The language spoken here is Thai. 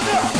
Thunder!